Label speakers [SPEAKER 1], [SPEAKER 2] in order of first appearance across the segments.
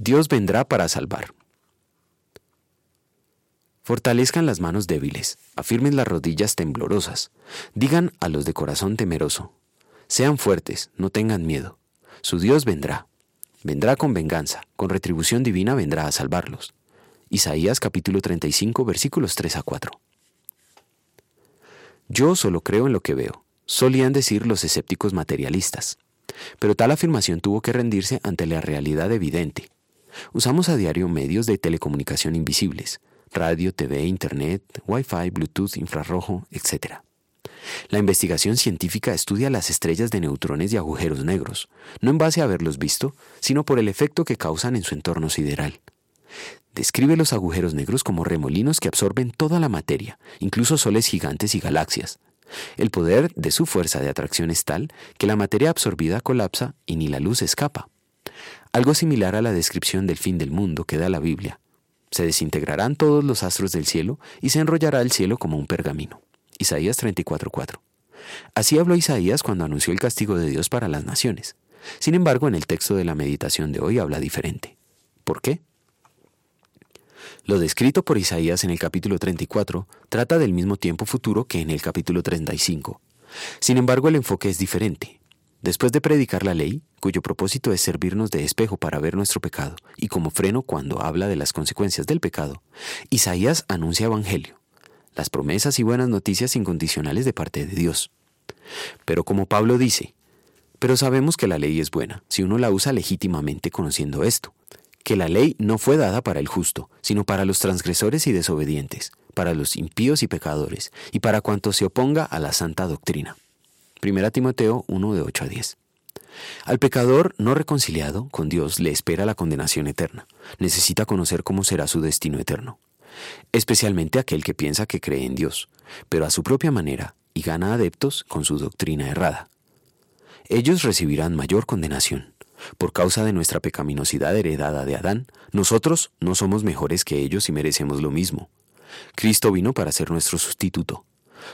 [SPEAKER 1] Dios vendrá para salvar. Fortalezcan las manos débiles, afirmen las rodillas temblorosas, digan a los de corazón temeroso, sean fuertes, no tengan miedo, su Dios vendrá, vendrá con venganza, con retribución divina vendrá a salvarlos. Isaías capítulo 35 versículos 3 a 4. Yo solo creo en lo que veo, solían decir los escépticos materialistas. Pero tal afirmación tuvo que rendirse ante la realidad evidente. Usamos a diario medios de telecomunicación invisibles, radio, TV, Internet, Wi-Fi, Bluetooth, infrarrojo, etc. La investigación científica estudia las estrellas de neutrones y agujeros negros, no en base a haberlos visto, sino por el efecto que causan en su entorno sideral. Describe los agujeros negros como remolinos que absorben toda la materia, incluso soles gigantes y galaxias. El poder de su fuerza de atracción es tal que la materia absorbida colapsa y ni la luz escapa. Algo similar a la descripción del fin del mundo que da la Biblia. Se desintegrarán todos los astros del cielo y se enrollará el cielo como un pergamino. Isaías 34:4. Así habló Isaías cuando anunció el castigo de Dios para las naciones. Sin embargo, en el texto de la meditación de hoy habla diferente. ¿Por qué? Lo descrito por Isaías en el capítulo 34 trata del mismo tiempo futuro que en el capítulo 35. Sin embargo, el enfoque es diferente. Después de predicar la ley, cuyo propósito es servirnos de espejo para ver nuestro pecado, y como freno cuando habla de las consecuencias del pecado, Isaías anuncia Evangelio, las promesas y buenas noticias incondicionales de parte de Dios. Pero como Pablo dice, pero sabemos que la ley es buena, si uno la usa legítimamente conociendo esto, que la ley no fue dada para el justo, sino para los transgresores y desobedientes, para los impíos y pecadores, y para cuanto se oponga a la santa doctrina. 1 Timoteo 1 de 8 a 10. Al pecador no reconciliado con Dios le espera la condenación eterna. Necesita conocer cómo será su destino eterno. Especialmente aquel que piensa que cree en Dios, pero a su propia manera y gana adeptos con su doctrina errada. Ellos recibirán mayor condenación. Por causa de nuestra pecaminosidad heredada de Adán, nosotros no somos mejores que ellos y merecemos lo mismo. Cristo vino para ser nuestro sustituto.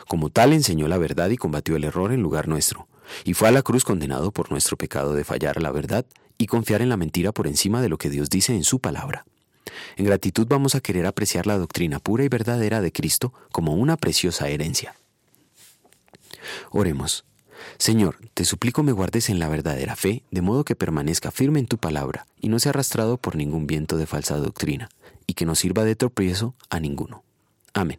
[SPEAKER 1] Como tal enseñó la verdad y combatió el error en lugar nuestro, y fue a la cruz condenado por nuestro pecado de fallar a la verdad y confiar en la mentira por encima de lo que Dios dice en su palabra. En gratitud vamos a querer apreciar la doctrina pura y verdadera de Cristo como una preciosa herencia. Oremos. Señor, te suplico me guardes en la verdadera fe, de modo que permanezca firme en tu palabra y no sea arrastrado por ningún viento de falsa doctrina, y que no sirva de tropiezo a ninguno. Amén.